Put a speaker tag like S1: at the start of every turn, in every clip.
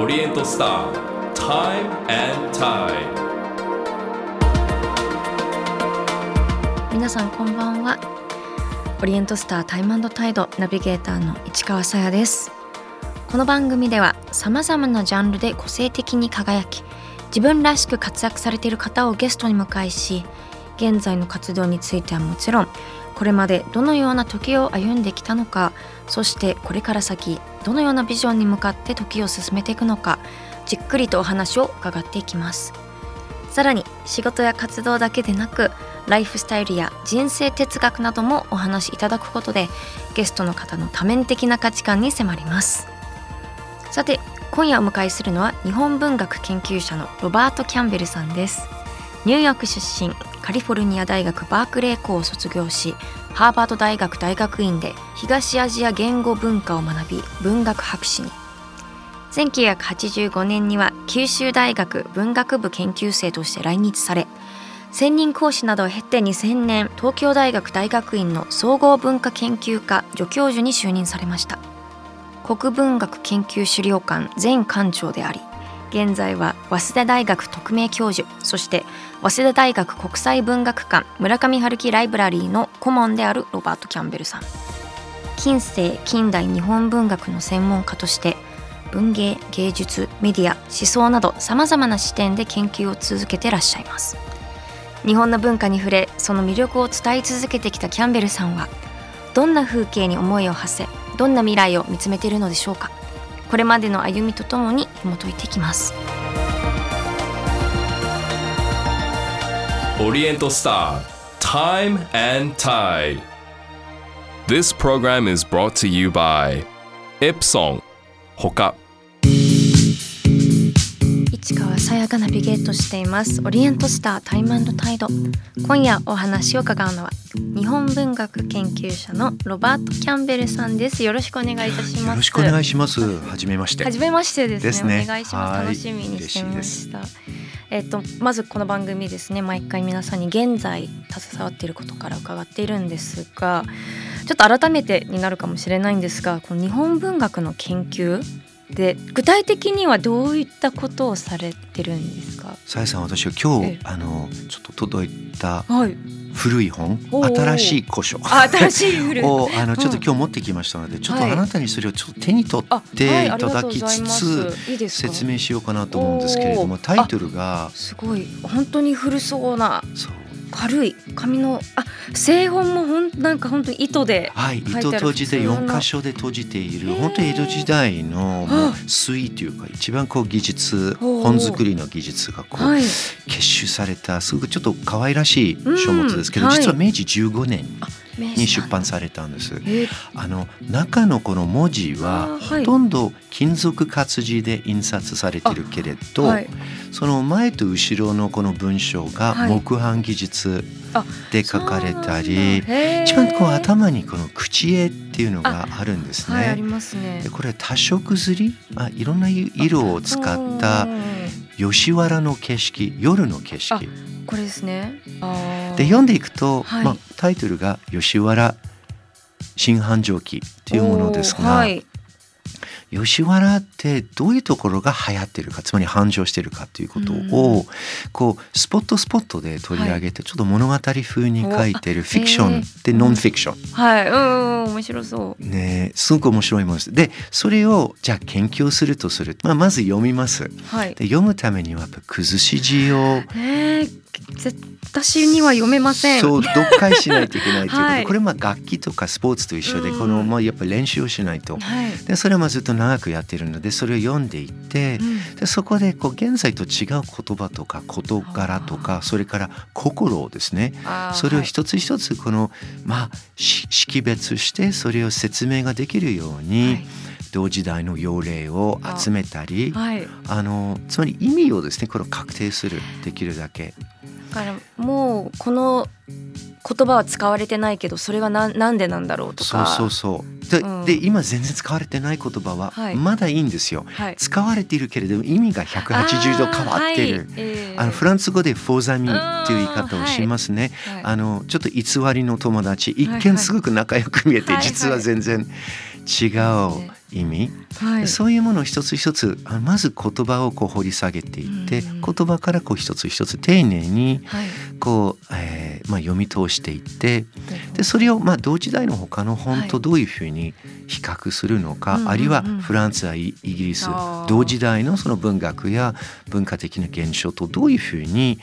S1: オリエントスター Time and Tide
S2: 皆さんこんばんは。オリエントスタータイムタイドナビゲーターの市川さやです。この番組ではさまざまなジャンルで個性的に輝き自分らしく活躍されている方をゲストに迎えし現在の活動についてはもちろんこれまでどのような時を歩んできたのかそしてこれから先どのようなビジョンに向かって時を進めていくのかじっくりとお話を伺っていきます。さらに仕事や活動だけでなくライフスタイルや人生哲学などもお話しいただくことでゲストの方の多面的な価値観に迫ります。さて今夜お迎えするのは日本文学研究者のロバート・キャンベルさんです。ニューヨーク出身カリフォルニア大学バークレー校を卒業しハーバード大学大学院で東アジア言語文化を学び文学博士に。1985年には九州大学文学部研究生として来日され専任講師などを経て2000年東京大学大学院の総合文化研究科助教授に就任されました。国文学研究資料館前館長であり現在は早稲田大学特命教授そして早稲田大学国際文学館村上春樹ライブラリーの顧問であるロバート・キャンベルさん。近世近代日本文学の専門家として文芸芸術メディア思想などさまざまな視点で研究を続けてらっしゃいます。日本の文化に触れその魅力を伝え続けてきたキャンベルさんはどんな風景に思いを馳せどんな未来を見つめているのでしょうか。これまでの歩みとともに紐解いていきます
S1: オリエントスター Time and Tide This program is brought to you by エプソンほか
S2: 市川さやがナビゲートしています。オリエントスタータイムタイド。今夜お話を伺うのは日本文学研究者のロバート・キャンベルさんです。よろしくお願いいたします。
S3: よろしくお願いしますはじめまして
S2: はじめましてですね。
S3: ですね。
S2: お願いします楽しみにしてましたえっとまずこの番組ですね。毎回皆さんに現在携わっていることから伺っているんですがちょっと改めてになるかもしれないんですがこの日本文学の研究で具体的にはどういったことをされてるんですか？
S3: さやさん私は今
S2: ええ。
S3: 日あのちょっと届いた
S2: はい。
S3: 古い本新しい古書。
S2: あ新しい古い。
S3: をあのちょっと
S2: うん
S3: 今日持ってきましたのでちょっと
S2: はい。
S3: あなたにそれをちょっと手に取
S2: あ
S3: っていただきつ
S2: す
S3: つ
S2: いいですか？
S3: 説明しようかなと思うんですけれどもタイトルが
S2: すごい。本当に古そうな。
S3: そう
S2: 軽い。紙のあ製本もほんなんか本当に糸で
S3: はい糸閉じて
S2: 普通の
S3: 4箇所で閉じている本当に江戸時代のもう
S2: は
S3: 粋というか一番こう技術本作りの技術がこう
S2: はい。
S3: 結集されたすごくちょっと可愛らしい書物ですけど、
S2: うん。はい
S3: 実は明治15年。に
S2: に
S3: 出版されたんです。
S2: え。ー
S3: あの中のこの文字はほとんど金属活字で印刷されてるけれど、
S2: はい。
S3: その前と後ろのこの文章が
S2: はい。
S3: 木版技術
S2: あ
S3: で書かれたり、
S2: へー
S3: 一番こう頭にこの口絵っていうのがあるんです
S2: はい
S3: ね。でこれ多色刷り？あいろんな色を使った
S2: うん。
S3: 吉原の景色夜の景色
S2: これですね。
S3: で読んでいくと、
S2: はい。
S3: まあ、タイトルが「吉原新繁盛記」っていうものですが、
S2: はい
S3: 吉原ってどういうところが流行ってるかつまり繁盛してるかということを、こうスポットスポットで取り上げて、ちょっと物語風に書いてるフィクションでノンフィクション。
S2: はい。うんうん面白そう。
S3: ね、すごく面白いものです。でそれをじゃあ研究するとすると、まあ、まず読みます。
S2: はい。
S3: で読むためにはやっぱ崩し字を
S2: ねえぜ私には読めません。
S3: そう読解しないといけないということ、
S2: はい。
S3: これまあ楽器とかスポーツと一緒で、
S2: うん。
S3: このまあやっぱ練習をしないと。
S2: はい。
S3: でそれはまあずっと長くやってるのでそれを読んでいって、
S2: うん。
S3: でそこでこう現在と違う言葉とか事柄とかそれから心をですねそれを一つ一つこのまあし識別してそれを説明ができるように、
S2: はい。
S3: 同時代の要例を集めたり
S2: はい。
S3: あのつまり意味をですねこれを確定するできるだけ。
S2: だからもうこの言葉は使われてないけどそれはななんでなんだろうと
S3: そう
S2: か
S3: そうそう。で,、
S2: うん。
S3: で今全然使われてない言葉は
S2: はい。
S3: まだいいんですよ。
S2: はい。
S3: 使われているけれども意味が180度変わってる。
S2: あーはい。えー。
S3: あのフランス語でフォーザミっていう言い方をしますね。
S2: はい。
S3: あのちょっと偽りの友達。一
S2: はい。はい。
S3: 見すごく仲良く見えて、
S2: はい。はい。
S3: 実は全然違う意味、
S2: はい。
S3: そういうものを一つ一つあまず言葉をこう掘り下げていって、
S2: うん。
S3: 言葉からこう一つ一つ丁寧に
S2: はい。
S3: こう、えーまあ、読み通していってでそれをまあ同時代の他の本
S2: はい。
S3: とどういうふうに比較するのか、あるいはフランスやイイギリス同時代のその文学や文化的な現象とどういうふうに、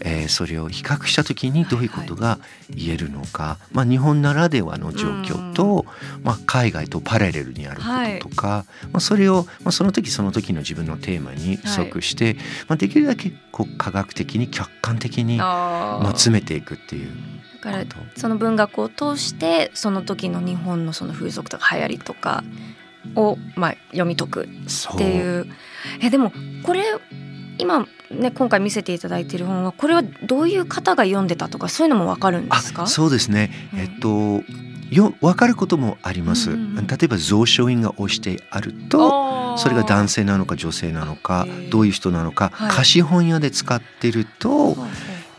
S3: えーそれを比較した時にどういうことが言えるのか、まあ、日本ならではの状況と、まあ、海外とパラレルにあることとか、まあ、それを、まあ、その時その時の自分のテーマに即して、まあ、できるだけこう科学的に客観的に、まあ、詰めていくっていう
S2: だからその文学を通してその時の日本のその風俗とか流行りとかをまあ読み解くっていう。えでもこれ今ね今回見せていただいている本はこれはどういう方が読んでたとかそういうのもわかるんですか？
S3: あそうですね、
S2: うん。
S3: えっとよ分かることもあります、
S2: うん
S3: 例えば蔵書印が押してあるとそれが男性なのか女性なのかどういう人なのか、
S2: はい。
S3: 貸本屋で使ってると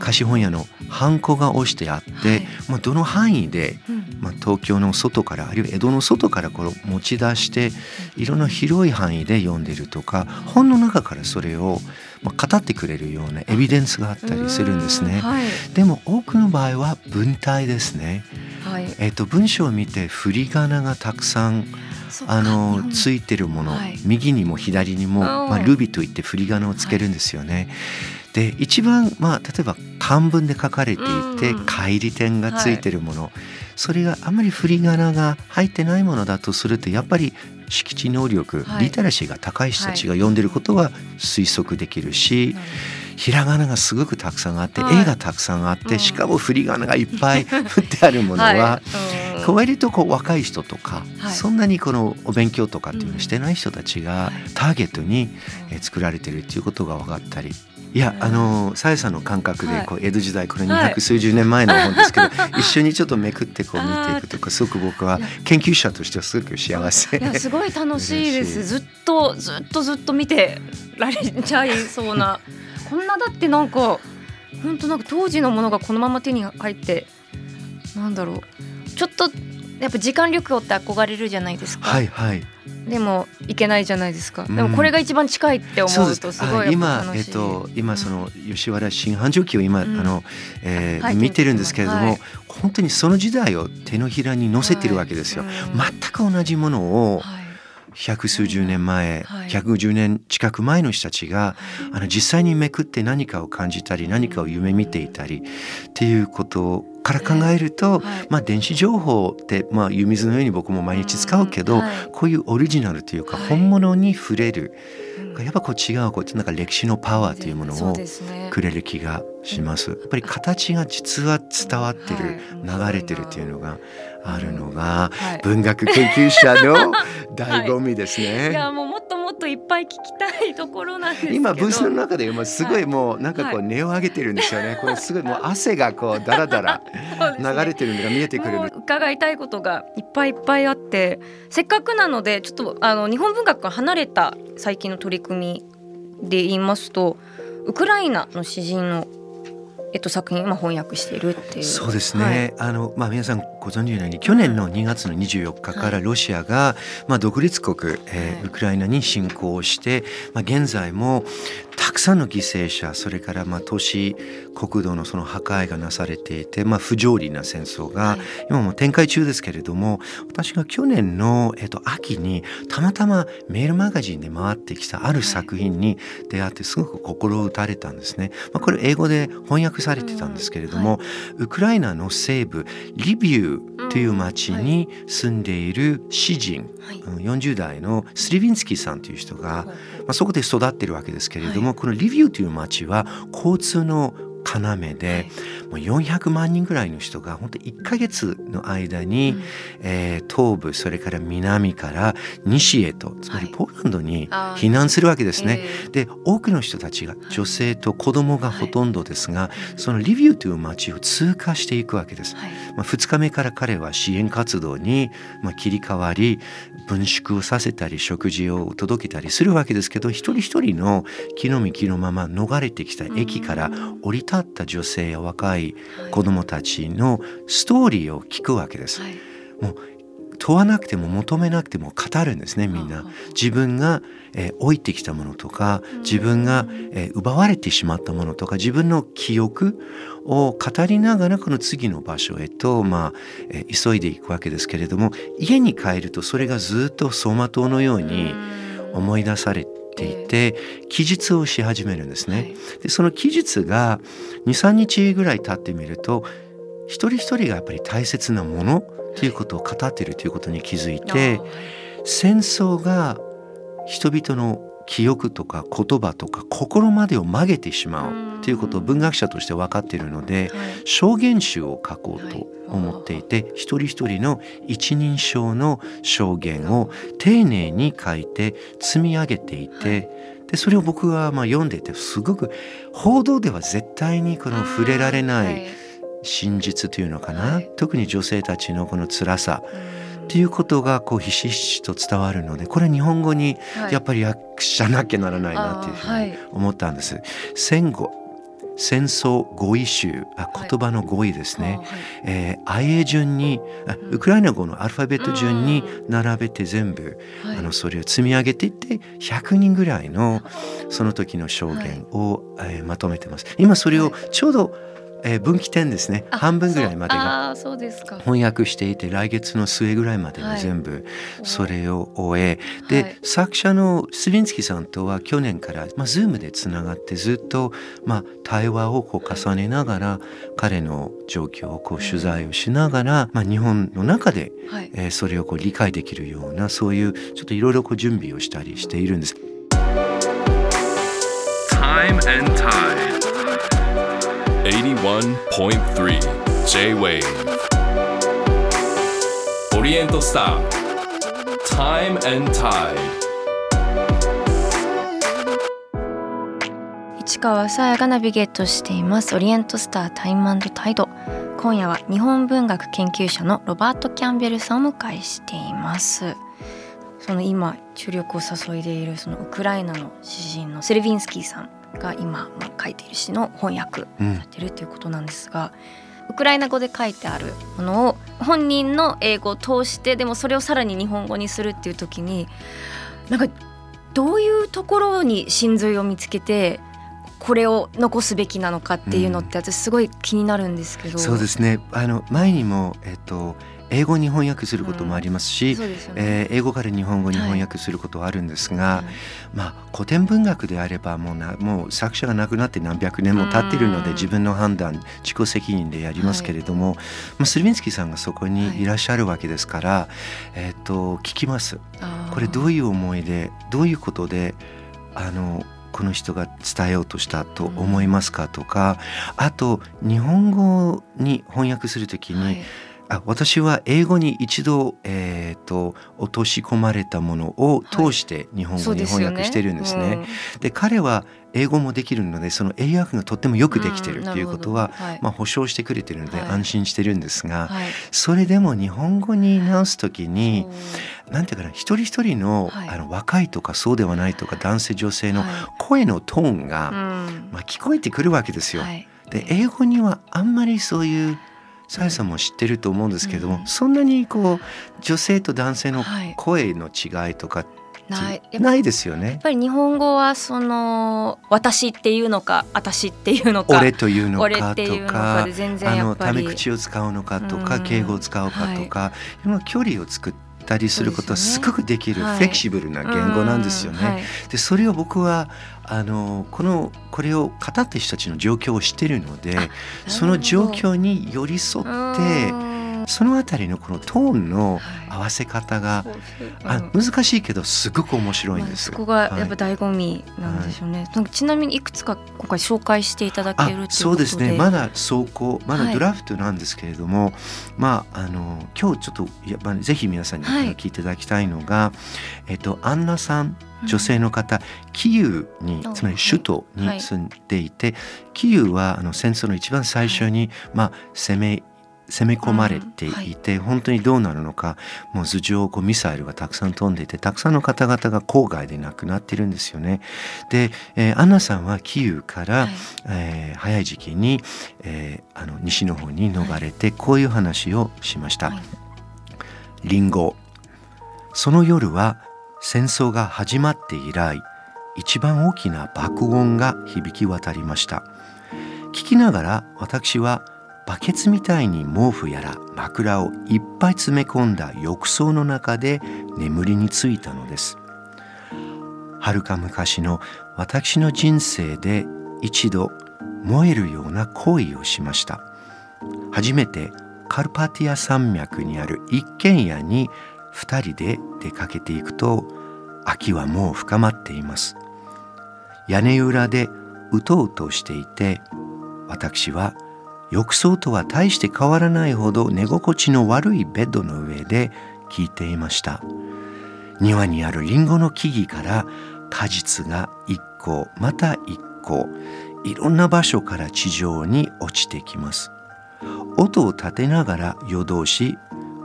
S3: 貸本屋のハンコが押してあって、
S2: はい。
S3: まあ、どの範囲で、
S2: うん。
S3: まあ、東京の外からあるいは江戸の外からこれ持ち出していろんな広い範囲で読んでるとか本の中からそれを、まあ、語ってくれるようなエビデンスがあったりするんですね。
S2: うはい。
S3: でも多くの場合は文体ですね。
S2: はい。
S3: えっと文章を見て振り仮名がたくさんあのついてるもの、
S2: はい。
S3: 右にも左にも、
S2: うん。
S3: まあ、ルビといって振り仮名をつけるんですよね。で一番、まあ、例えば漢文で書かれていて、
S2: うん。
S3: 乖離点がついてるもの、それがあまり振り仮名が入ってないものだとするとやっぱり識字能力、
S2: はい。
S3: リテラシーが高い人たちが読んでることは推測できるし、ひらがながすごくたくさんあって、
S2: はい。
S3: 絵がたくさんあって、
S2: うん。
S3: しかも振り仮名がいっぱい 振ってあるものは、割とこう若い人とか、
S2: はい。
S3: そんなにこのお勉強とかっていうのをしてない人たちがターゲットにえー作られてるっていうことが分かったり。いやあのさやさんの感覚でこう江戸時代これ二百数十年前の本ですけど、一緒にちょっとめくってこう見ていくとかすごく僕は研究者としてはすごく幸せ。
S2: いやすごい楽しいです。ずっとずっとずっと見てられちゃいそうな。こんなだってなんか本当なんか当時のものがこのまま手に入ってなんだろう。ちょっとやっぱ時間旅行って憧れるじゃないですか、
S3: はいはい。
S2: でも行けないじゃないですか、
S3: うん。
S2: でもこれが一番近いって思うとす。ごいやっぱ
S3: 今
S2: 楽しい。
S3: えっと今その吉原新繁盛記を今、
S2: うん。
S3: あの、えー
S2: はい。
S3: 見てるんですけれども、
S2: はい。
S3: 本当にその時代を手のひらに載せてるわけですよ。
S2: はい。
S3: 全く同じものを
S2: はい
S3: 百数十年前、
S2: はい。
S3: 150年近く前の人たちがあの実際にめくって何かを感じたり何かを夢見ていたりっていうことから考えると、
S2: はい。
S3: まあ電子情報ってまあ湯水のように僕も毎日使うけど、こういうオリジナルというか
S2: はい。
S3: 本物に触れる、
S2: うん。
S3: やっぱこう違うこうなんか歴史のパワーというものをくれる気がします。やっぱり形が実は伝わってる、
S2: はい。
S3: 流れてるっていうのがあるのが
S2: はい
S3: 文学研究者の 醍醐味ですね。
S2: いやもうもっともっといっぱい聞きたいところなんです
S3: 今ブースの中で今すご
S2: はいい
S3: もうなんかこう
S2: は
S3: 根を上げてるんですよね。これすごいもう汗がこうダラダラ流れてるのが見えてくるの
S2: もう。伺いたいことがいっぱいいっぱいあってせっかくなのでちょっとあの日本文学から離れた最近の取り組みで言いますとウクライナの詩人の、えっと、作品を今翻訳しているっていう。
S3: そうです
S2: はい。
S3: ね、あのまあ、皆さんご存知のように去年の2月の24日からロシアが、まあ、独立国、えー
S2: はい。
S3: ウクライナに侵攻をして、まあ、現在もたくさんの犠牲者それからまあ都市国土のその破壊がなされていて、まあ、不条理な戦争が
S2: はい。
S3: 今も展開中ですけれども私が去年の、えっと、秋にたまたまメールマガジンで回ってきたある作品に出会ってすごく心を打たれたんですね。まあ、これ英語で翻訳されてたんですけれども、ウクライナの西部リビウという町に住んでいる詩人、
S2: はい。
S3: うん40代のスリビンスキーさんという人が、まあ、そこで育ってるわけですけれども、
S2: は
S3: このリビウという町は交通の要で、もう400万人ぐらいの人が本当1ヶ月の間に、えー東部それから南から西へとつまり
S2: はい
S3: ポーランドに避難するわけですね。
S2: えー。
S3: で多くの人たちが女性と子供がほとんどですが、そのリビウという町を通過していくわけです。
S2: はい。
S3: まあ、2日目から彼は支援活動にまあ切り替わり分縮をさせたり食事を届けたりするわけですけど一人一人の気の身気のまま逃れてきた駅から降り立った女性や若い子供たちのストーリーを聞くわけです。
S2: はい
S3: 問わなくても求めなくても語るんですねみんな。自分が、えー、置いてきたものとか自分が、えー、奪われてしまったものとか自分の記憶を語りながらこの次の場所へと、まあえー、急いでいくわけですけれども家に帰るとそれがずっと走馬灯のように思い出されていて記述をし始めるんですね。でその記述が23日ぐらい経ってみると一人一人がやっぱり大切なものということを語っているということに気づいて戦争が人々の記憶とか言葉とか心までを曲げてしまうということを文学者として分かっているので証言集を書こうと思っていて一人一人の一人称の証言を丁寧に書いて積み上げていてでそれを僕はまあ読んでいてすごく報道では絶対にこの触れられない真実というのかな、特に女性たちのこの辛さ。っていうことがこうひしひしと伝わるのでこれ日本語にやっぱり訳しなきゃならないなっていうふうに思ったんです。戦後戦争語彙集あ言葉の語彙ですね、はい、えー、愛英順にウクライナ語のアルファベット順に並べて全部、うん、あのそれを積み上げていって100人ぐらいのその時の証言を、はい、えー、まとめてます。今それをちょうどえー、分岐点ですね。半分ぐらいまでが翻訳していて来月の末ぐらいまでに全部それを終え、はい、で、作者のスビンスキーさんとは去年から、まあ、Zoom でつながってずっと、まあ、対話をこう重ねながら、彼の状況をこう取材をしながら、まあ、日本の中で、はい、えー、それをこう理解できるようなそういうちょっといろいろ準備をしたりしているんです。Time and Tide 81.3 J-Wave オリエントスター Time and Tide.
S2: 市川さやがナビゲートしています。オリエントスタータイムタイド今夜は日本文学研究者のロバート・キャンベルさんを迎えしています。その今注力を注いでいるそのウクライナの詩人のセルビンスキーさん。が今、まあ、書いている詩の翻訳されてるということなんですが、うん、ウクライナ語で書いてあるものを本人の英語を通してでもそれをさらに日本語にするっていう時になんかどういうところに真髄を見つけてこれを残すべきなのかっていうのって私すごい気になるんですけど、うん、
S3: そうですね。あの前にも、えっと、英語に翻訳することもありますし、うん。ね、えー、英語から日本語に翻訳することはあるんですが、はい、まあ、古典文学であればもうなもう作者が亡くなって何百年も経っているので自分の判断自己責任でやりますけれども、はい、まあ、スルビンスキーさんがそこにい。らっしゃるわけですから、はい、えーと、聞きます。これどういう思いでどういうことであのこの人が伝えようとしたと思いますかとかあと日本語に翻訳するときに、はいあ私は英語に一度、えーと、落とし込まれたものを通して日本語に翻訳してるんですね。はい、で、ねうん、彼は英語もできるのでその英訳がとってもよくできてるっていうことは、うんはい、まあ、保証してくれてるので安心してるんですが、はい、それでも日本語に直す時に何て言うかな一人一人の,、あの若いとかそうではないとか男性女性の声のトーンが、まあ、聞こえてくるわけですよ。で英語にはあんまりそういうさやさんも知ってると思うんですけども、うん、そんなにこう女性と男性の声の違いとか、ない。ないですよね。
S2: やっぱり日本語はその私っていうのか私っていうのか
S3: 俺というのかとかあのタメ口を使うのかとか、うん、敬語を使うかとか、はい、距離を作ったりすることはすごくできる、フレキシブルな言語なんですよね。はい、でそれを僕はあのこのこれを語った人たちの状況を知ってるのでその状況に寄り添ってそのあたりのこのトーンの合わせ方が、はい、あ難しいけどすごく面白いんです。
S2: そこがやっぱ醍醐味なんでしょうね。はい、ちなみにいくつか今回紹介していただける
S3: そうですね。まだ走行まだドラフトなんですけれども、はい、まああの今日ちょっとやっぱりぜひ皆さんに聞いていただきたいのが、えっとアンナさん女性の方、キーウにつまり首都に住んでいて、キーウはあの戦争の一番最初に、まあ、攻め攻め込まれていて、本当にどうなるのかもう頭上をこうミサイルがたくさん飛んでいてたくさんの方々が郊外で亡くなってるんですよね。で、えー、アンナさんはキーウから、はい、えー、早い時期に、えー、あの西の方に逃れてこういう話をしました。はい。リンゴ。その夜は戦争が始まって以来一番大きな爆音が響き渡りました。聞きながら私はバケツみたいに毛布やら枕をいっぱい詰め込んだ浴槽の中で眠りについたのです。はるか昔の私の人生で一度燃えるような行為をしました。初めてカルパティア山脈にある一軒家に2人で出かけていくと秋はもう深まっています。屋根裏でうとうとしていて私は浴槽とは大して変わらないほど寝心地の悪いベッドの上で聞いていました。庭にあるリンゴの木々から果実が一個また一個いろんな場所から地上に落ちてきます。音を立てながら夜通し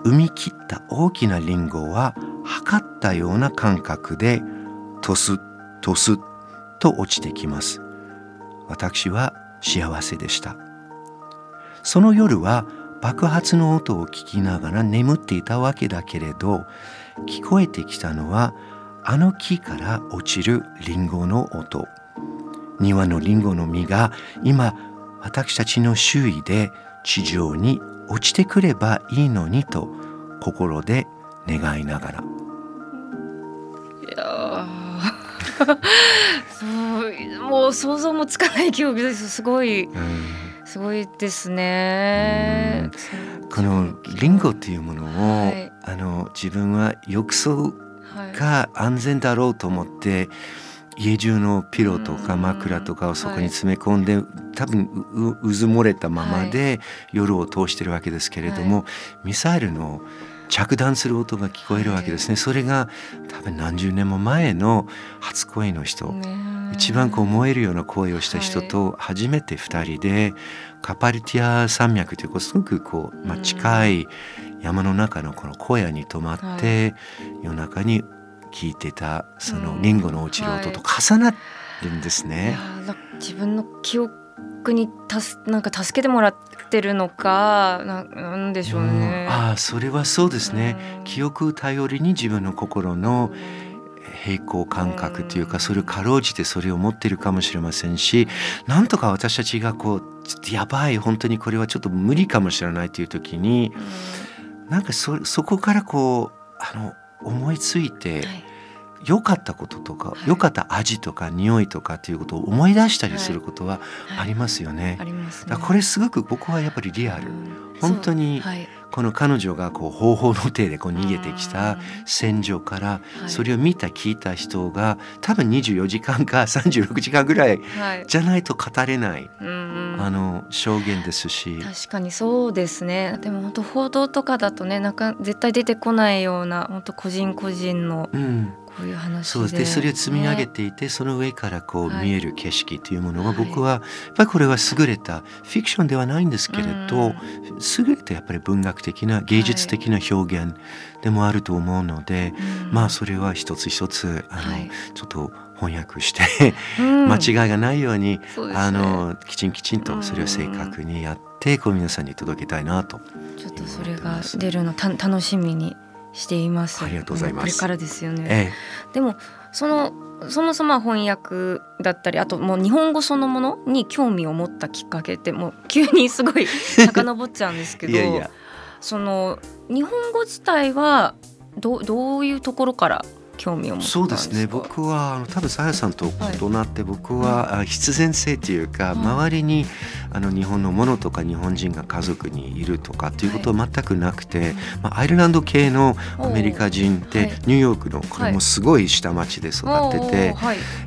S3: 産み切った大きなリンゴは測ったような感覚でトストスと落ちてきます。私は幸せでした。その夜は爆発の音を聞きながら眠っていたわけだけれど聞こえてきたのはあの木から落ちるリンゴの音。庭のリンゴの実が今私たちの周囲で地上に落ちてくればいいのにと心で願いながら。
S2: いや そうもう想像もつかない記憶です。すごい、すごいですね。
S3: このリンゴっていうものを、はい、あの自分は浴槽が安全だろうと思って、家中のピロとか枕とかをそこに詰め込んで、はい、多分うずもれたままで夜を通してるわけですけれども、はい、ミサイルの着弾する音が聞こえるわけですね、それが多分何十年も前の初恋の人、一番こう燃えるような恋をした人と初めて2人でカパルティア山脈というすごくこう、まあ、近い山の中のこの荒野に泊まって、夜中に聞いてたそのリンゴの落ちる音と重なるんですね。
S2: 自分の記憶にたすなんか助けてもらってるのかななんでしょうね。
S3: うん、ああそれはそうですね。記憶頼りに自分の心の平行感覚というかそれをかろうじてそれを持ってるかもしれませんしなんとか私たちがこうやばい本当にこれはちょっと無理かもしれないという時になんかそそこからこうあの思いついて、良かったこととか、良かった味とか匂いとかっていうことを思い出したりすることはありますよね。だこれすごく僕はやっぱりリアル、本当にこの彼女がこう方法の手でこう逃げてきた戦場からそれを見た聞いた人が多分24時間か 36時間ぐらいじゃないと語れない、あの証言ですし。
S2: 確かにそうですね。でも本当報道とかだとねなんか絶対出てこないような本当個人個人の、うん。こういう話
S3: そうでそれを積み上げていて、ね、その上からこう見える景色というものは、僕はやっぱりこれは優れたフィクションではないんですけれど、優れたやっぱり文学的な芸術的な表現でもあると思うので、まあそれは一つ一つあの、ちょっと翻訳して 間違いがないように、うね、あのきちんきちんとそれを正確にやって、こう皆さんに届けたいなと
S2: ちょっとそれが出るのた楽しみにしています。
S3: ありがとうございます。
S2: これからですよね。ええ、でもそのそもそも翻訳だったりあともう日本語そのものに興味を持ったきっかけってもう急にすごい遡っちゃうんですけどその日本語自体はどどういうところから興味を持った
S3: そうですね。僕はあの多分さやさんと異なって、僕は必然性というか、周りにあの日本のものとか日本人が家族にいるとかっていうことは全くなくて、まあ、アイルランド系のアメリカ人でニューヨークのこれもすごい下町で育ってて、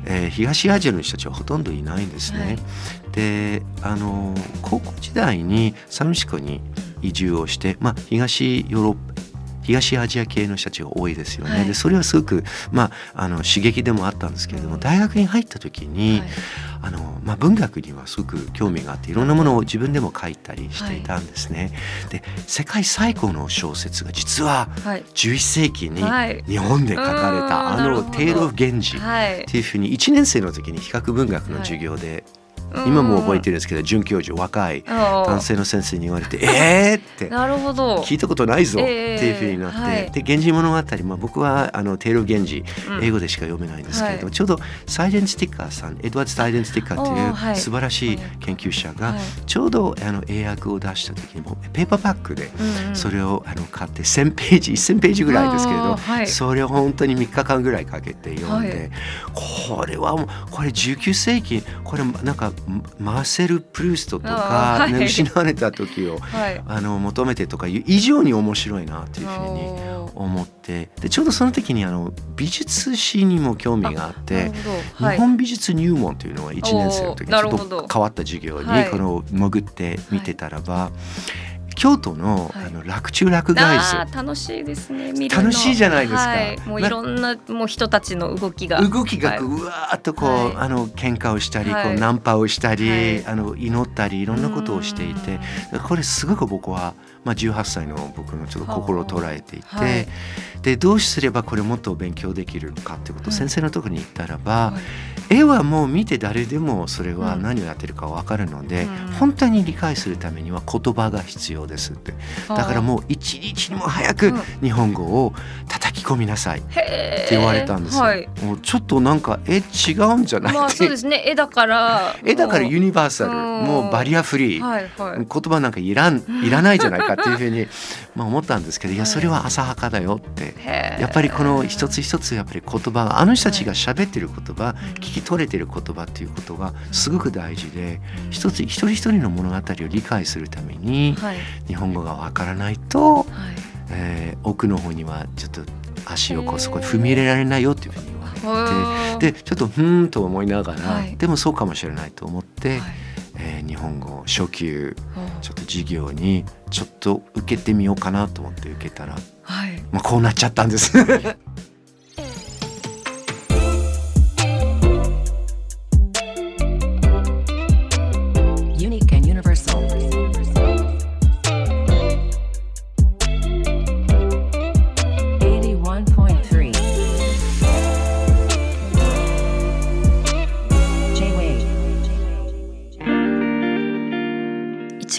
S3: えー、東アジアの人たちはほとんどいないんですね。であの高校時代にサンフシコに移住をして、まあ、東ヨーロッパ東アジア系の人たちが多いですよね。はい、でそれはすごく、まあ、あの刺激でもあったんですけれども大学に入った時に、はい、あのまあ、文学にはすごく興味があっていろんなものを自分でも書いたりしていたんですね。はい、で世界最高の小説が実は11世紀に日本で書かれた、あの「テイル・オフ・源氏」っていうふうに1年生の時に比較文学の授業で今も覚えてるんですけど准教授若い男性の先生に言われて「えー!」って。
S2: なるほど。
S3: 聞いたことないぞっていうふうになって、
S2: えーはい。
S3: で「源氏物語」まあ、僕はあのテー源氏
S2: うん。
S3: 英語でしか読めないんですけれど、
S2: はい。
S3: ちょうどサイデンスティッカーさんエドワード・サイデンスティッカーって
S2: おーはい。いう
S3: 素晴らしい研究者が
S2: はい。
S3: ちょうどあの英訳を出した時にもペーパーバッグで
S2: うんうん。
S3: それをあの買って1,000ページ1,000ページぐらいですけれど、それを本当に3日間ぐらいかけて読んで、これはもうこれ19世紀これなんかマーセル・プルーストとか、
S2: はい。
S3: ね失われた時を
S2: はい。
S3: あの求めてとかいう以上に面白いなっていうふうに思ってでちょうどその時にあの美術史にも興味があって
S2: はい。
S3: 日本美術入門というのは1年生の時にちょっと変わった授業に
S2: はい。
S3: この潜って見てたらば、京都の
S2: はい。
S3: あの洛中洛外図、
S2: 楽しいですね
S3: 楽しいじゃないですか。
S2: はい、もういろんなもう人たちの動きが。
S3: 動きが
S2: はい。う
S3: わーっとこう、
S2: はい。
S3: あの喧嘩をしたり、
S2: はい。
S3: こうナンパをしたり、
S2: はい。
S3: あの祈ったりいろんなことをしていてこれすごく僕は、まあ、18歳の僕のちょっと心を捉えていて、
S2: はい。
S3: でどうすればこれもっと勉強できるのかってことを
S2: うん。
S3: 先生のところに行ったらば、
S2: はい
S3: 絵はもう見て誰でもそれは
S2: うん。
S3: 何をやってるか分かるので、
S2: うん。
S3: 本当に理解するためには言葉が必要ですって。だからもう一日にも早く
S2: うん。
S3: 日本語を叩き込みなさいって言われたんですよ。
S2: はい。
S3: もうちょっとなんかえ違うんじゃない？
S2: まあそうですね。絵だから
S3: 絵だからユニバーサル
S2: うん。
S3: もうバリアフリー、
S2: はいはい。
S3: 言葉なんかいらんいらないじゃないかっていうふうに まあ思ったんですけどいやそれは浅はかだよって。やっぱりこの一つ一つやっぱり言葉あの人たちが喋ってる言葉
S2: うん。
S3: 聞き取れてる言葉っていうことがすごく大事で一つ一人一人の物語を理解するために
S2: はい。
S3: 日本語がわからないと、
S2: はい。
S3: えー奥の方にはちょっと足をこうそこに踏み入れられないよっていうふうに言われて。でちょっとふーんと思いながら、
S2: はい。
S3: でもそうかもしれないと思って、
S2: はい。
S3: えー日本語初級ちょっと授業にちょっと受けてみようかなと思って受けたら、
S2: はい。
S3: まあ、こうなっちゃったんです。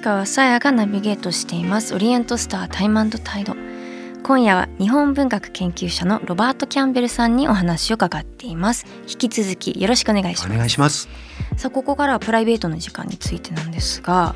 S2: 市川さやがナビゲートしていますオリエントスタータイムタイド今夜は日本文学研究者のロバート・キャンベルさんにお話を伺っています引き続きよろしくお願いし
S3: お
S2: ます
S3: 願いします。
S2: さあここからはプライベートの時間についてなんですが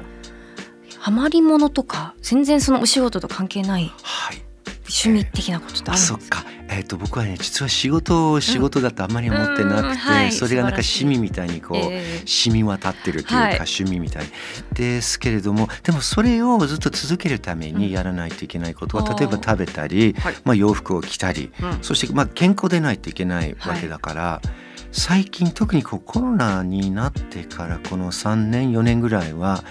S2: ハマりものとか全然そのお仕事と関係ない
S3: はい。
S2: 趣味的なことってあ
S3: あ
S2: るんですか？
S3: そっか。えっ、と僕はね実は仕事を仕事だとあんまり思ってなくて、
S2: うんはい
S3: それがなんか趣味みたいにこう。
S2: ええ
S3: 染み渡ってるというか、
S2: はい。
S3: 趣味みたい。ですけれどもでもそれをずっと続けるためにやらないといけないことは、
S2: うん
S3: 例えば食べたり、
S2: はい。
S3: まあ、洋服を着たり、
S2: うん。
S3: そしてまあ健康でないといけないわけだから、最近特にこうコロナになってからこの3年4年ぐらいは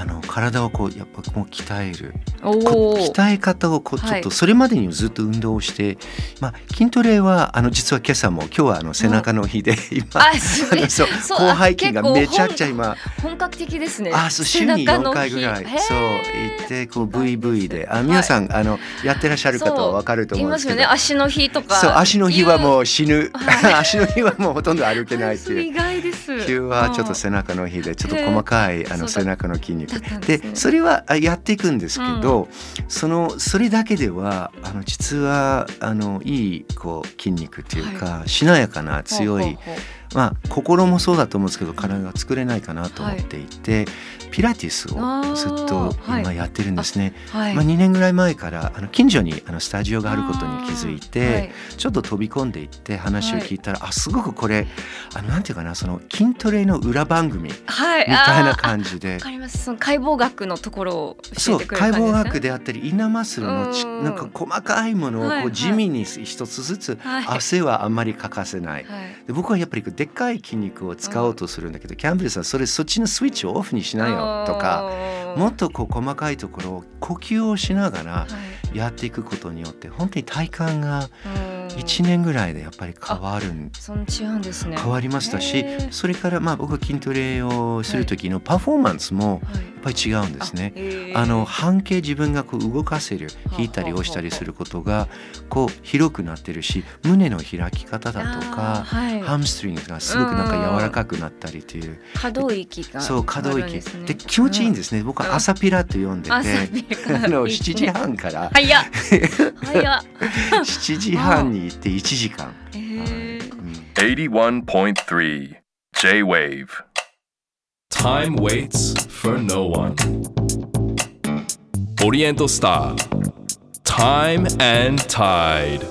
S3: あの体をこうやっぱこう鍛える。鍛え方をこうちょっ
S2: はい。
S3: とそれまでにずっと運動をして、まあ、筋トレはあの実は今朝も今日はあの背中の日で 今、
S2: あ
S3: 広背筋が
S2: あ
S3: めちゃくちゃ今
S2: 本格的ですね。
S3: あそう週に4回ぐらい。そう行ってこう VV であ皆さん、あのやってらっしゃる方はわかると
S2: 言いま
S3: 思うんですすけど。
S2: よね。足の日とか。
S3: そう足の日はもう死ぬ、
S2: はい。
S3: 足の日はもうほとんど歩けないっていう。
S2: 意外です。
S3: 今日はちょっと背中の日でちょっと細かいあの背中の筋肉
S2: でね
S3: それはあやっていくんですけど、そのそれだけではあの実はあのいいこう筋肉っていうか、しなやかな強い、
S2: ほうほうほう
S3: まあ心もそうだと思うんですけど体が作れないかなと思っていて、ピラティスをずっと今やってるんですね。
S2: はい。
S3: まあ、2年ぐらい前からあの近所にあのスタジオがあることに気づいて、
S2: はい。
S3: ちょっと飛び込んでいって話を聞いたら、あすごくこれあのなんていうかなその筋トレの裏番組み
S2: はい。
S3: たいな
S2: じ
S3: 感じで。
S2: わ。かります。その解剖学のところを教えてくれる
S3: 解剖
S2: 感じですね。
S3: 学であったりインナーマッスルのち
S2: うん
S3: なんか細かいものを
S2: はいはい。
S3: こう地味に一つずつ
S2: はい。
S3: 汗はあんまり欠かせない。
S2: はい。
S3: で僕はやっぱりでっかい筋肉を使おうとするんだけど、キャンベルさんそれそっちのスイッチをオフにしなよとかもっとこう細かいところを呼吸をしながら
S2: はい。
S3: やっていくことによって本当に体幹が1年ぐらいでやっぱり変わるん
S2: その違うんですね。
S3: 変わりましたしそれからまあ僕は筋トレをする時のパフォーマンスも
S2: はい。
S3: やっぱり違うんですね。あの半径自分がこう動かせる
S2: はあ
S3: 引いたり押したりすることがこう広くなってるし胸の開き方だとか
S2: はい。
S3: ハムストリングがすごくなんか柔らかくなったりという。
S2: 可動域が
S3: そう可動域。
S2: で
S3: 気持ちいいんですね。僕は朝ピラと呼んでてあの
S2: いいですね
S3: 7時半から。
S2: 早っ。早っ。
S3: 7時半に行って1時間。
S2: へー
S3: うん。
S1: 81.3 J-Wave Time waits for no one. オリエントスター Time and Tide.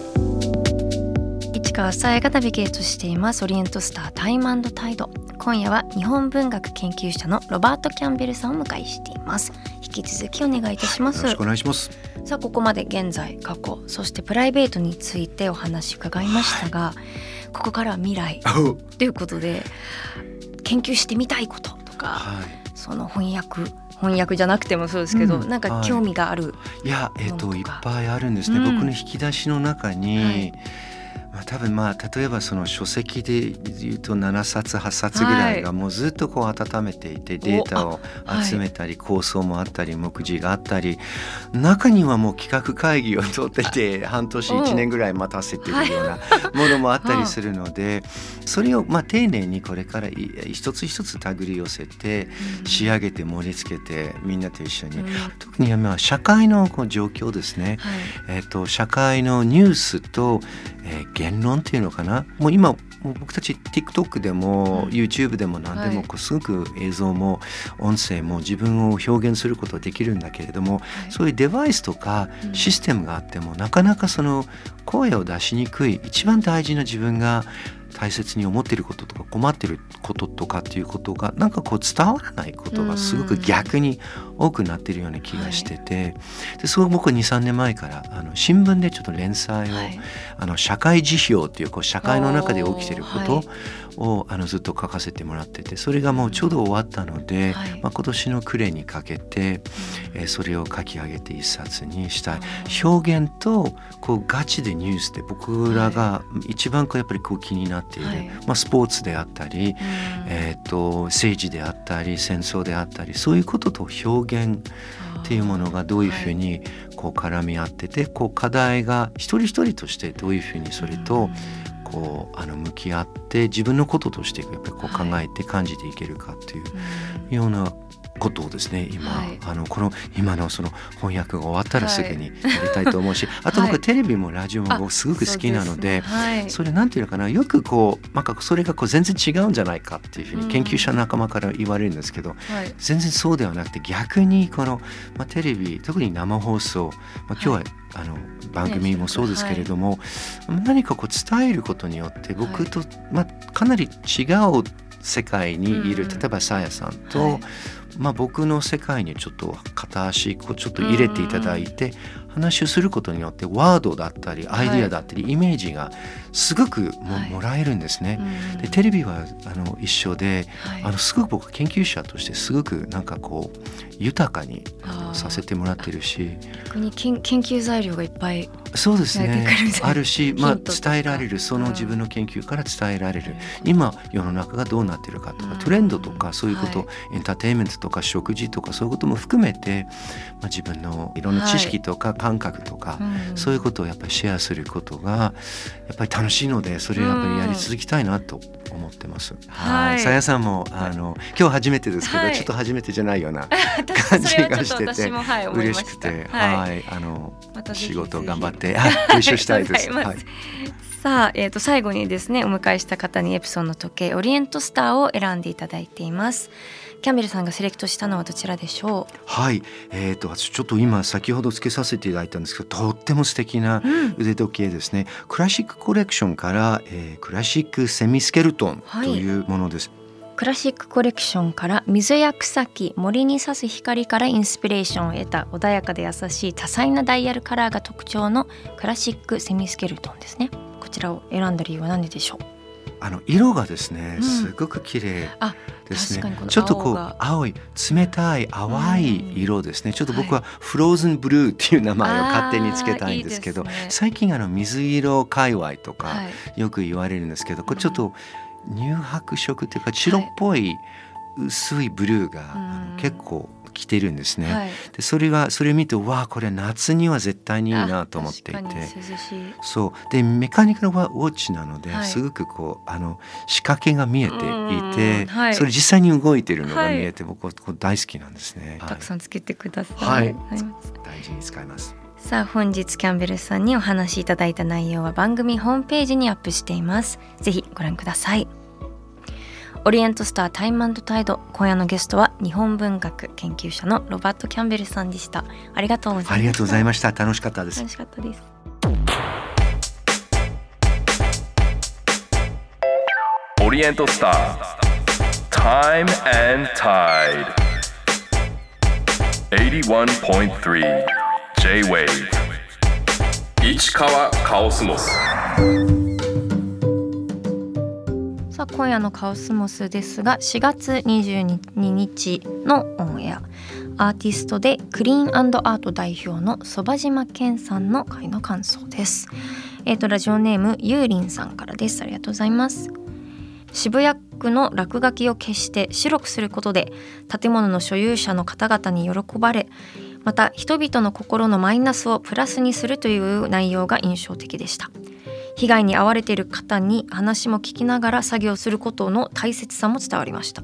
S2: 市川さえがナビゲートしています。オリエントスタータイムタイド今夜は日本文学研究者のロバート・キャンベルさんをお迎えしています引き続きお願いいたします
S3: よろしくお願いします。
S2: さあここまで現在過去そしてプライベートについてお話伺いましたが、ここからは未来ということで研究してみたいこととか
S3: はい。
S2: その翻訳翻訳じゃなくてもそうですけど、
S3: うん
S2: なんか
S3: はい
S2: 興味がある、
S3: いや、えっ、と、
S2: ものとか
S3: いっぱいあるんですね。
S2: うん
S3: 僕の引き出しの中に。
S2: はい
S3: まあ、多分まあ例えばその書籍で言うと7冊8冊ぐらいがもうずっとこう温めていてデータを
S2: はい。
S3: 集めたり構想もあったり目次があったり中にはもう企画会議を取ってて 半年
S2: お
S3: 1年ぐらい待たせてるようなものもあったりするので それをまあ丁寧にこれからい一つ一つ手繰り寄せて仕上げて盛り付けてみんなと一緒に。
S2: うん。
S3: 特にまあ社会のこう状況ですね。
S2: はい。
S3: えっと社会のニュースと、えー言論っていうのかな？もう今僕たち TikTok でも、
S2: うん。
S3: YouTube でも何で
S2: はい。
S3: もこうすごく映像も音声も自分を表現することができるんだけれども、
S2: はい。
S3: そういうデバイスとか
S2: うん。
S3: システムがあっても、なかなかその声を出しにくい一番大事な自分が大切に思っていることとか困っていることとかっていうことがなんかこう伝わらないことがすごく逆に多くなっているような気がしてて、でそれを僕は23年前からあの新聞でちょっと連載を、
S2: はい。
S3: あの社会辞表っていうこう社会の中で起きていることを、あのずっと書かせてもらっててそれがもうちょうど終わったので、
S2: はい。
S3: まあ、今年の暮れにかけて、えーそれを書き上げて一冊にした表現とこうガチでニュースで僕らが一番こうやっぱりこう気になっている、
S2: はい。
S3: まあ、スポーツであったり、
S2: うん。
S3: えー、と政治であったり戦争であったりそういうことと表現っていうものがどういうふうにこう絡み合っててこう課題が一人一人としてどういうふうにそれとこうあの向き合って自分のこととしてやっぱりこう考えて感じていけるかっていう
S2: うん。
S3: ようなことをですね今、
S2: はい。
S3: あのこの今のその翻訳が終わったらすぐにやりたいと思うし、あと僕
S2: はい。
S3: テレビもラジオもすごく好きなので。
S2: ね。はい。
S3: それなんていうのかなよくこうなんかそれがこう全然違うんじゃないかっていうふうに研究者仲間から言われるんですけど、
S2: はい。
S3: 全然そうではなくて逆にこの、まあ、テレビ特に生放送、まあ、今日は、
S2: はい。
S3: あの番組もそうですけれども、何かこう伝えることによって僕と、まあ、かなり違う世界にいる、
S2: うん。
S3: 例えばさやさんと、
S2: はい
S3: まあ、僕の世界にちょっと片足こうちょっと入れていただいて、話をすることによってワードだったりアイディアだったり、イメージがすごくも,、
S2: はい。
S3: もらえるんですね。
S2: うん
S3: でテレビはあの一緒で、
S2: はい。
S3: あのすごく僕研究者としてすごくなんかこう豊かにさせてもらってるし。
S2: 逆に研研究材料がいっぱい
S3: そうですね。あるし、まあ、伝えられる。その自分の研究から伝えられる、今世の中がどうなってるかとか、
S2: うん。
S3: トレンドとかそういうこと、
S2: はい。
S3: エンターテインメントとか食事とかそういうことも含めて、まあ、自分のいろんな知識とか感覚とか、
S2: うん
S3: そういうことをやっぱりシェアすることがやっぱり楽しいのでそれをやっぱりやり続きたいなと思ってます。
S2: はい。
S3: はい。さやさんもあの今日初めてですけど、
S2: はい。
S3: ちょっと初めてじゃないような 感じがしてて嬉
S2: まし
S3: しくて、
S2: た
S3: はい、あの仕事頑張ってはいご一緒したいで す。はい。
S2: さあ、えー、と最後にですねお迎えした方にエプソンの時計オリエントスターを選んでいただいていますキャンベルさんがセレクトしたのはどちらでしょ
S3: はい、えー、と私ちょっと今先ほどつけさせていただいたんですけどとっても素敵な
S2: う、うん、
S3: 腕時計ですね。クラシックコレクションから、えークラシックセミスケルトンというものです。
S2: クラシックコレクションから水や草木森に差す光からインスピレーションを得た穏やかで優しい多彩なダイヤルカラーが特徴のクラシックセミスケルトンですね。こちらを選んだ理由は何ででしょう？
S3: あの色がですね、
S2: うん。
S3: すごく綺麗
S2: あ
S3: ですね。ちょっとこう
S2: 青
S3: い冷たい淡い色ですね、ちょっと僕はフローズンブルーっていう名前を勝手につけたいんですけど
S2: いね。
S3: 最近あの水色界隈とか
S2: はい。
S3: よく言われるんですけど、これちょっと乳白色っていうか白っぽい薄いブルーが、結構着てるんですね。
S2: はい。
S3: でそれがそれを見てわあこれ夏には絶対にいいなと思っていて。そう。でメカニカルウォッチなので、
S2: はい。
S3: すごくこうあの仕掛けが見えていて、
S2: うん。はい。
S3: それ実際に動いてるのが見えて、僕は大好きなんですね。
S2: たくさんつけてください。
S3: はい。大事に使います。
S2: さあ本日キャンベルさんにお話しいただいた内容は番組ホームページにアップしています。ぜひご覧くださいオリエントスタータイムタイド。今夜のゲストは日本文学研究者のロバート・キャンベルさんでした。ありがとうございました。
S3: ありがとうござい
S2: ま
S3: ました。楽しかったです。
S2: 楽。しかったです。
S1: Oriental Star Time and Tide 81.3 J-Wave 市川カオスモス
S2: 今夜のカオスモスですが4月22日のオンエア。アーティストでクリーンアート代表のそば島健さんの回の感想です。えっ、とラジオネームゆうりんさんからです。ありがとうございます。渋谷区の落書きを消して白くすることで建物の所有者の方々に喜ばれまた人々の心のマイナスをプラスにするという内容が印象的でした。被害に遭われている方に話も聞きながら作業することの大切さも伝わりました。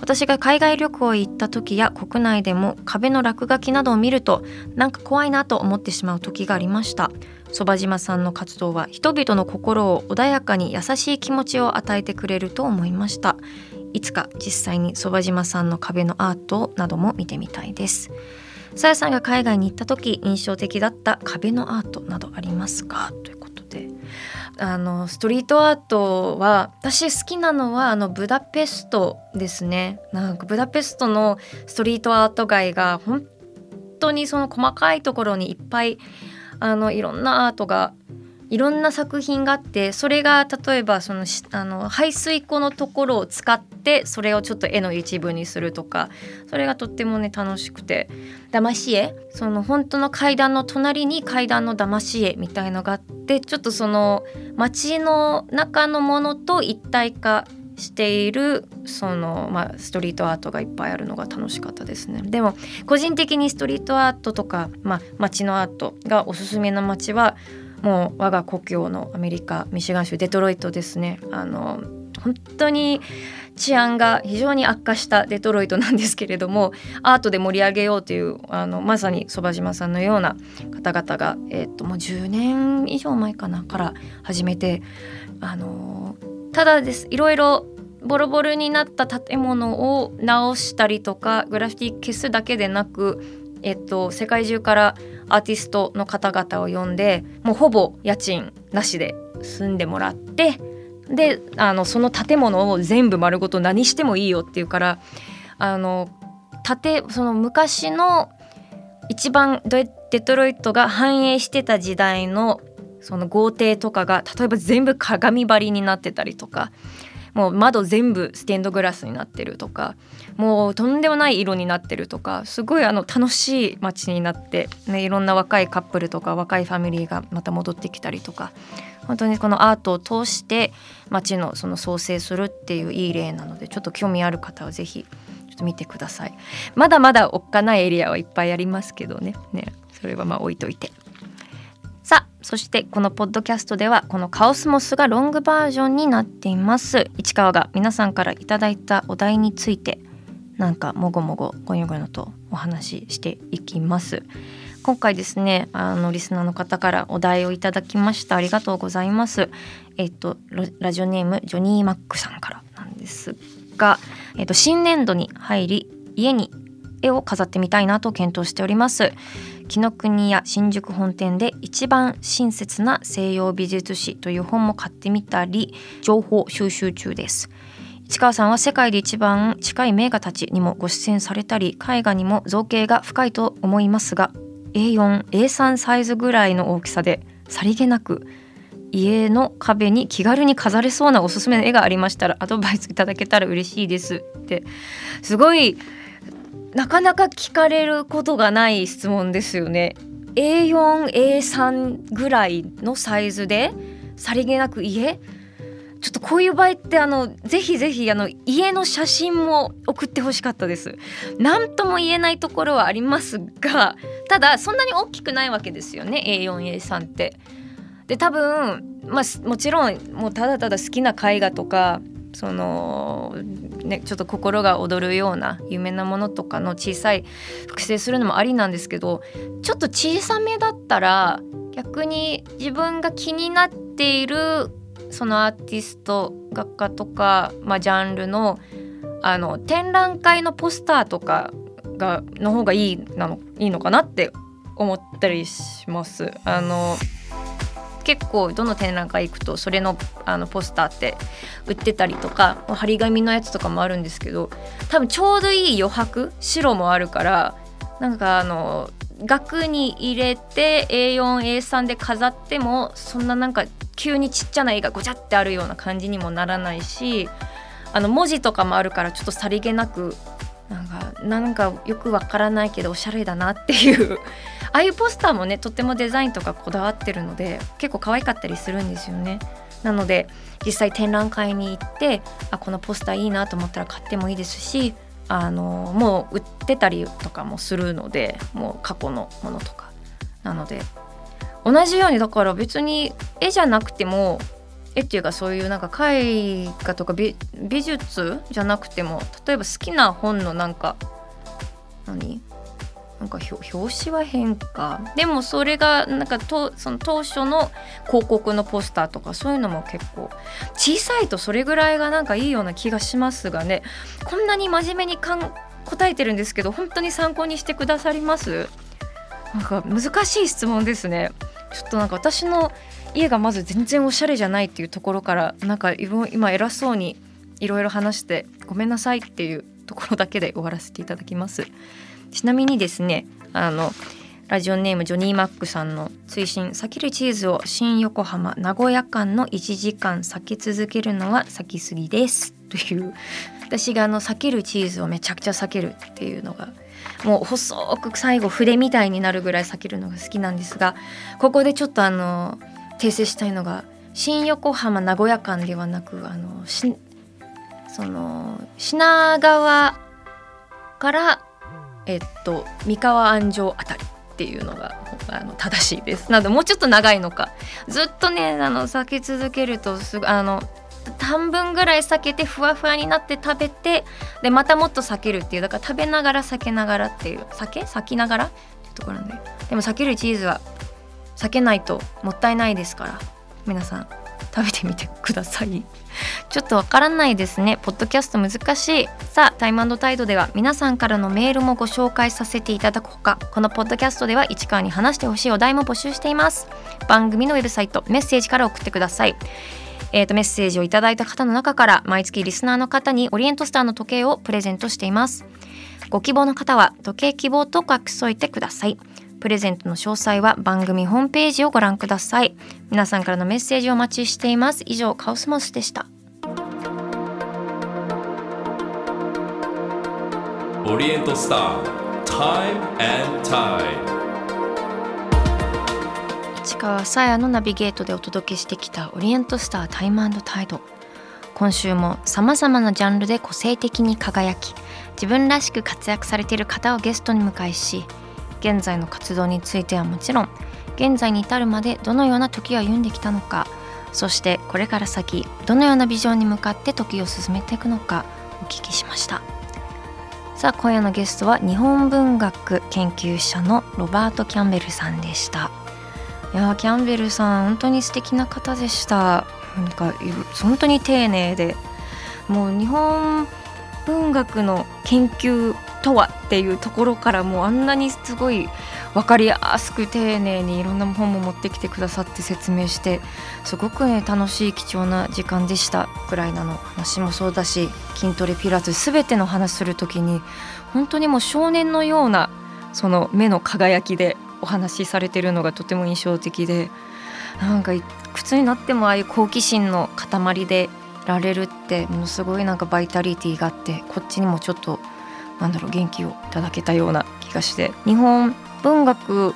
S2: 私が海外旅行へ行った時や国内でも壁の落書きなどを見るとなんか怖いなと思ってしまう時がありました。そば島さんの活動は人々の心を穏やかに優しい気持ちを与えてくれると思いました。いつか実際にそば島さんの壁のアートなども見てみたいです。さやさんが海外に行った時印象的だった壁のアートなどありますか？ということで。あのストリートアートは私好きなのはあのブダペストですね。なんかブダペストのストリートアート街が本当にその細かいところにいっぱいあのいろんなアートがいろんな作品があってそれが例えばそのしあの排水溝のところを使ってそれをちょっと絵の一部にするとかそれがとってもね楽しくて。騙し絵？その本当の階段の隣に階段の騙し絵みたいのがあってちょっとその街の中のものと一体化しているその、まあ、ストリートアートがいっぱいあるのが楽しかったですね。でも個人的にストリートアートとか、まあ、街のアートがおすすめの街はもう我が故郷のアメリカミシガン州デトロイトですね。あの本当に治安が非常に悪化したデトロイトなんですけれどもアートで盛り上げようというあのまさにそば島さんのような方々が、えっともう10年以上前かなから始めてあのただです。いろいろボロボロになった建物を直したりとかグラフィティ消すだけでなく、えっと、世界中からアーティストの方々を呼んでもうほぼ家賃なしで住んでもらってであのその建物を全部丸ごと何してもいいよっていうからあの建その昔の一番デデトロイトが繁栄してた時代のその豪邸とかが例えば全部鏡張りになってたりとかもう窓全部ステンドグラスになってるとかもうとんでもない色になってるとかすごいあの楽しい街になって、ね、いろんな若いカップルとか若いファミリーがまた戻ってきたりとか本当にこのアートを通して街のその創生するっていういい例なのでちょっと興味ある方はぜひちょっと見てください。まだまだおっかないエリアはいっぱいありますけどね。ね。それはまあ置いといて。さあそしてこのポッドキャストではこのカオスモスがロングバージョンになっています。市川が皆さんからいただいたお題についてなんかもごもごごにょごにょとお話ししていきます。今回ですねあのリスナーの方からお題をいただきました。ありがとうございます。えっとラジオネームジョニー・マックさんからなんですが、えっと、新年度に入り家に絵を飾ってみたいなと検討しております。紀ノ国屋新宿本店で一番親切な西洋美術史という本も買ってみたり情報収集中です。市川さんは世界で一番近い名画たちにもご出演されたり絵画にも造形が深いと思いますが A4A3 サイズぐらいの大きさでさりげなく家の壁に気軽に飾れそうなおすすめの絵がありましたらアドバイスいただけたら嬉しいです。ってすごいなかなか聞かれることがない質問ですよね。A4A3 ぐらいのサイズでさりげなく家ちょっとこういう場合ってあのぜひぜひあの家の写真も送ってほしかったです。何とも言えないところはありますがただそんなに大きくないわけですよね A4A3 って。で多分まあもちろんもうただただ好きな絵画とかそのねちょっと心が躍るような有名なものとかの小さい複製するのもありなんですけどちょっと小さめだったら逆に自分が気になっているそのアーティスト画家とか、まあ、ジャンルのあの展覧会のポスターとかがの方がいいなのいいのかなって思ったりします。あの結構どの展覧会行くとそれのあのポスターって売ってたりとか張り紙のやつとかもあるんですけど多分ちょうどいい余白白もあるからなんかあの額に入れて A4A3 で飾ってもそんななんか急にちっちゃな絵がごちゃってあるような感じにもならないしあの文字とかもあるからちょっとさりげなくなんかなんかよくわからないけどおしゃれだなっていうああいうポスターもねとってもデザインとかこだわってるので結構可愛かったりするんですよね。なので実際展覧会に行ってあこのポスターいいなと思ったら買ってもいいですしあのもう売ってたりとかもするのでもう過去のものとかなので同じようにだから別に絵じゃなくても絵っていうかそういうなんか絵画とか美美術じゃなくても例えば好きな本のなんか何？なんか表紙は変か。でもそれがなんかとその当初の広告のポスターとかそういうのも結構小さいとそれぐらいがなんかいいような気がしますがね。こんなに真面目にかん答えてるんですけど本当に参考にしてくださります？なんか難しい質問ですね。ちょっとなんか私の家がまず全然おしゃれじゃないっていうところからなんか今偉そうにいろいろ話してごめんなさいっていうところだけで終わらせていただきます。ちなみにですねあのラジオネームジョニー・マックさんの追伸避けるチーズを新横浜名古屋間の1時間避け続けるのは避きすぎです。という私があの避けるチーズをめちゃくちゃ避けるっていうのがもう細く最後筆みたいになるぐらい避けるのが好きなんですがここでちょっとあの訂正したいのが新横浜名古屋間ではなくあのしその品川からえっと三河安城あたりっていうのがあの正しいです。なのでもうちょっと長いのか。ずっとねあの避け続けるとすぐあの半分ぐらい避けてふわふわになって食べてでまたもっと避けるっていうだから食べながら避けながらっていう避け？避きながら？っていうところなんで。でも避けるチーズは避けないともったいないですから。皆さん食べてみてください。ちょっとわからないですね。ポッドキャスト難しい。さあタイムタイドでは皆さんからのメールもご紹介させていただくほかこのポッドキャストでは市川に話してほしいお題も募集しています。番組のウェブサイトメッセージから送ってください。えーと、メッセージをいただいた方の中から毎月リスナーの方にオリエントスターの時計をプレゼントしています。ご希望の方は時計希望と書き添えてください。プレゼントの詳細は番組ホームページをご覧ください。皆さんからのメッセージをお待ちしています。以上カオスモスでした。
S1: オリエントスター Time and Tide
S2: 市川さやのナビゲートでお届けしてきたオリエントスタータイムタイド今週もさまざまなジャンルで個性的に輝き自分らしく活躍されている方をゲストに迎えし現在の活動についてはもちろん現在に至るまでどのような時を歩んできたのかそしてこれから先どのようなビジョンに向かって時を進めていくのかお聞きしました。さあ今夜のゲストは日本文学研究者のロバート・キャンベルさんでした。いやキャンベルさん本当に素敵な方でした。なんか本当に丁寧で。もう日本文学の研究とはっていうところからもうあんなにすごい分かりやすく丁寧にいろんな本も持ってきてくださって説明してすごくね楽しい貴重な時間でした。ぐらいなの話もそうだし筋トレピラティス全ての話する時に本当にもう少年のようなその目の輝きでお話しされてるのがとても印象的でなん。かくつになってもああいう好奇心の塊でられるってものすごいなんかバイタリティがあってこっちにもちょっとなんだろう元気をいただけたような気がして日本文学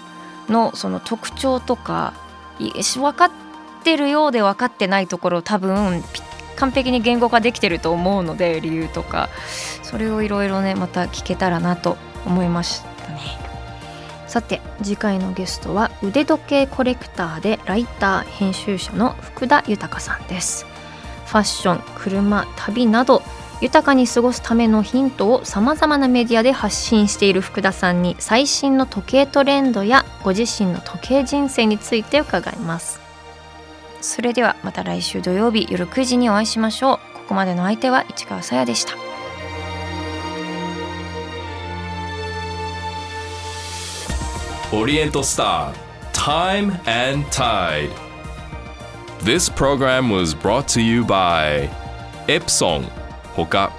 S2: のその特徴とか分かってるようで分かってないところ多分完璧に言語化できてると思うので理由とかそれをいろいろねまた聞けたらなと思いましたね。さて次回のゲストは腕時計コレクターでライター編集者の福田豊さんですファッション車旅など豊かに過ごすためのヒントをさまざまなメディアで発信している福田さんに最新の時計トレンドやご自身の時計人生について伺います。それではまた来週土曜日夜9時にお会いしましょう。ここまでの相手は市川さやでした。
S1: オリエントスター Time and Tide. This program was brought to you by Epson ほか